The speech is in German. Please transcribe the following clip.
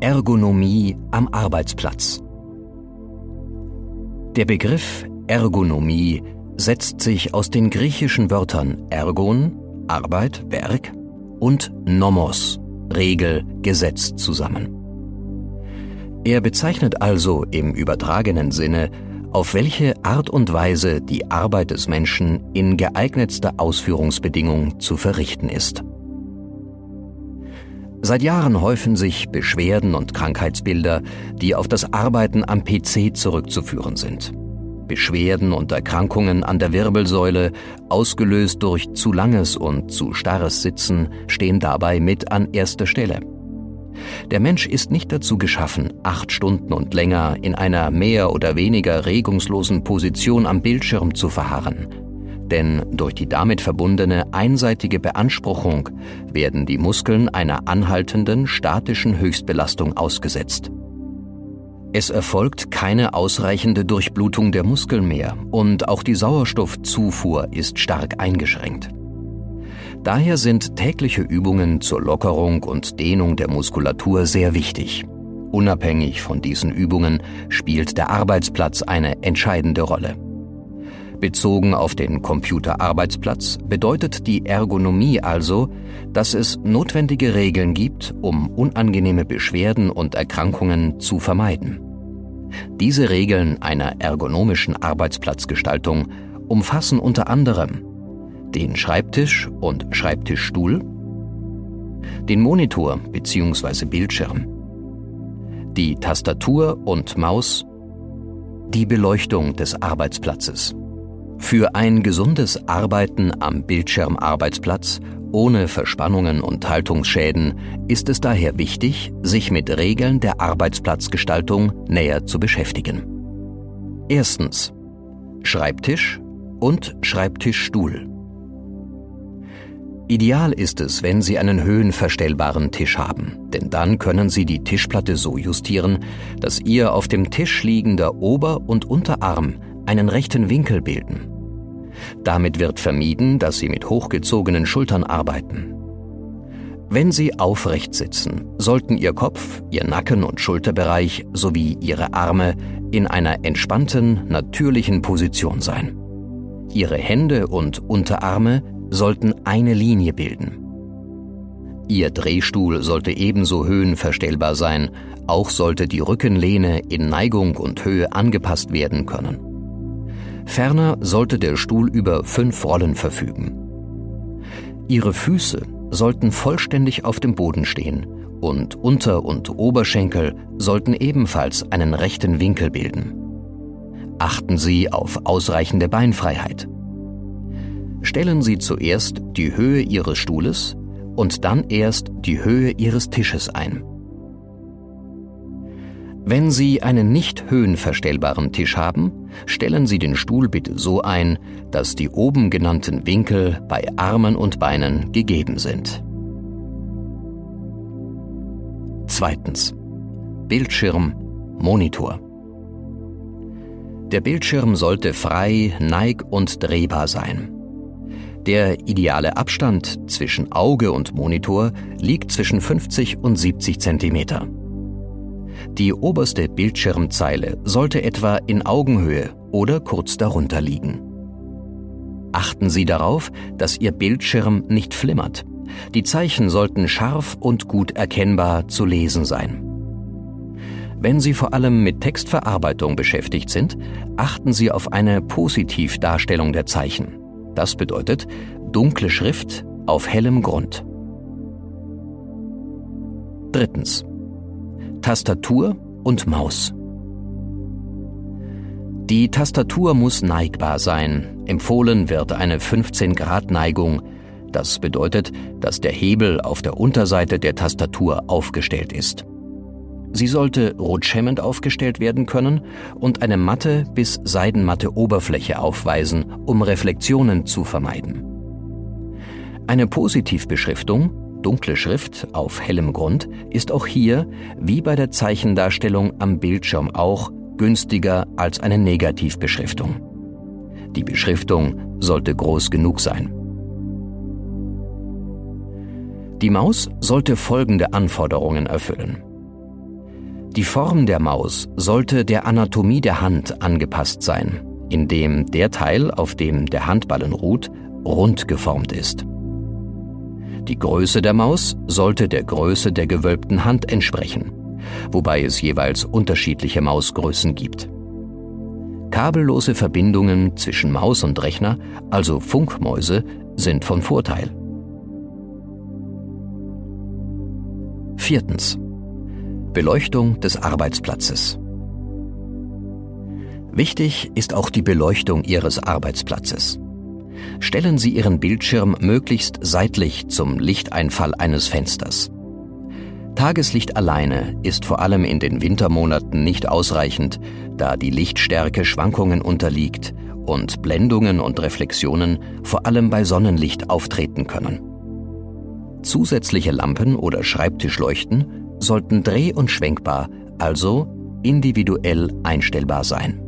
Ergonomie am Arbeitsplatz. Der Begriff Ergonomie setzt sich aus den griechischen Wörtern Ergon, Arbeit, Werk und Nomos, Regel, Gesetz zusammen. Er bezeichnet also im übertragenen Sinne, auf welche Art und Weise die Arbeit des Menschen in geeignetster Ausführungsbedingung zu verrichten ist. Seit Jahren häufen sich Beschwerden und Krankheitsbilder, die auf das Arbeiten am PC zurückzuführen sind. Beschwerden und Erkrankungen an der Wirbelsäule, ausgelöst durch zu langes und zu starres Sitzen, stehen dabei mit an erster Stelle. Der Mensch ist nicht dazu geschaffen, acht Stunden und länger in einer mehr oder weniger regungslosen Position am Bildschirm zu verharren. Denn durch die damit verbundene einseitige Beanspruchung werden die Muskeln einer anhaltenden statischen Höchstbelastung ausgesetzt. Es erfolgt keine ausreichende Durchblutung der Muskeln mehr und auch die Sauerstoffzufuhr ist stark eingeschränkt. Daher sind tägliche Übungen zur Lockerung und Dehnung der Muskulatur sehr wichtig. Unabhängig von diesen Übungen spielt der Arbeitsplatz eine entscheidende Rolle. Bezogen auf den Computerarbeitsplatz bedeutet die Ergonomie also, dass es notwendige Regeln gibt, um unangenehme Beschwerden und Erkrankungen zu vermeiden. Diese Regeln einer ergonomischen Arbeitsplatzgestaltung umfassen unter anderem den Schreibtisch und Schreibtischstuhl, den Monitor bzw. Bildschirm, die Tastatur und Maus, die Beleuchtung des Arbeitsplatzes. Für ein gesundes Arbeiten am Bildschirmarbeitsplatz ohne Verspannungen und Haltungsschäden ist es daher wichtig, sich mit Regeln der Arbeitsplatzgestaltung näher zu beschäftigen. Erstens Schreibtisch und Schreibtischstuhl. Ideal ist es, wenn Sie einen höhenverstellbaren Tisch haben, denn dann können Sie die Tischplatte so justieren, dass Ihr auf dem Tisch liegender Ober- und Unterarm einen rechten Winkel bilden. Damit wird vermieden, dass Sie mit hochgezogenen Schultern arbeiten. Wenn Sie aufrecht sitzen, sollten Ihr Kopf, Ihr Nacken- und Schulterbereich sowie Ihre Arme in einer entspannten, natürlichen Position sein. Ihre Hände und Unterarme sollten eine Linie bilden. Ihr Drehstuhl sollte ebenso höhenverstellbar sein, auch sollte die Rückenlehne in Neigung und Höhe angepasst werden können. Ferner sollte der Stuhl über fünf Rollen verfügen. Ihre Füße sollten vollständig auf dem Boden stehen und Unter- und Oberschenkel sollten ebenfalls einen rechten Winkel bilden. Achten Sie auf ausreichende Beinfreiheit. Stellen Sie zuerst die Höhe Ihres Stuhles und dann erst die Höhe Ihres Tisches ein. Wenn Sie einen nicht höhenverstellbaren Tisch haben, stellen Sie den Stuhl bitte so ein, dass die oben genannten Winkel bei Armen und Beinen gegeben sind. Zweitens. Bildschirm, Monitor. Der Bildschirm sollte frei, neig- und drehbar sein. Der ideale Abstand zwischen Auge und Monitor liegt zwischen 50 und 70 Zentimeter. Die oberste Bildschirmzeile sollte etwa in Augenhöhe oder kurz darunter liegen. Achten Sie darauf, dass Ihr Bildschirm nicht flimmert. Die Zeichen sollten scharf und gut erkennbar zu lesen sein. Wenn Sie vor allem mit Textverarbeitung beschäftigt sind, achten Sie auf eine Positivdarstellung der Zeichen. Das bedeutet dunkle Schrift auf hellem Grund. Drittens. Tastatur und Maus. Die Tastatur muss neigbar sein. Empfohlen wird eine 15 Grad Neigung. Das bedeutet, dass der Hebel auf der Unterseite der Tastatur aufgestellt ist. Sie sollte rutschhemmend aufgestellt werden können und eine matte bis seidenmatte Oberfläche aufweisen, um Reflexionen zu vermeiden. Eine Positivbeschriftung dunkle Schrift auf hellem Grund ist auch hier, wie bei der Zeichendarstellung am Bildschirm auch, günstiger als eine Negativbeschriftung. Die Beschriftung sollte groß genug sein. Die Maus sollte folgende Anforderungen erfüllen. Die Form der Maus sollte der Anatomie der Hand angepasst sein, indem der Teil, auf dem der Handballen ruht, rund geformt ist. Die Größe der Maus sollte der Größe der gewölbten Hand entsprechen, wobei es jeweils unterschiedliche Mausgrößen gibt. Kabellose Verbindungen zwischen Maus und Rechner, also Funkmäuse, sind von Vorteil. Viertens. Beleuchtung des Arbeitsplatzes. Wichtig ist auch die Beleuchtung Ihres Arbeitsplatzes. Stellen Sie Ihren Bildschirm möglichst seitlich zum Lichteinfall eines Fensters. Tageslicht alleine ist vor allem in den Wintermonaten nicht ausreichend, da die Lichtstärke Schwankungen unterliegt und Blendungen und Reflexionen vor allem bei Sonnenlicht auftreten können. Zusätzliche Lampen oder Schreibtischleuchten sollten dreh- und schwenkbar, also individuell einstellbar sein.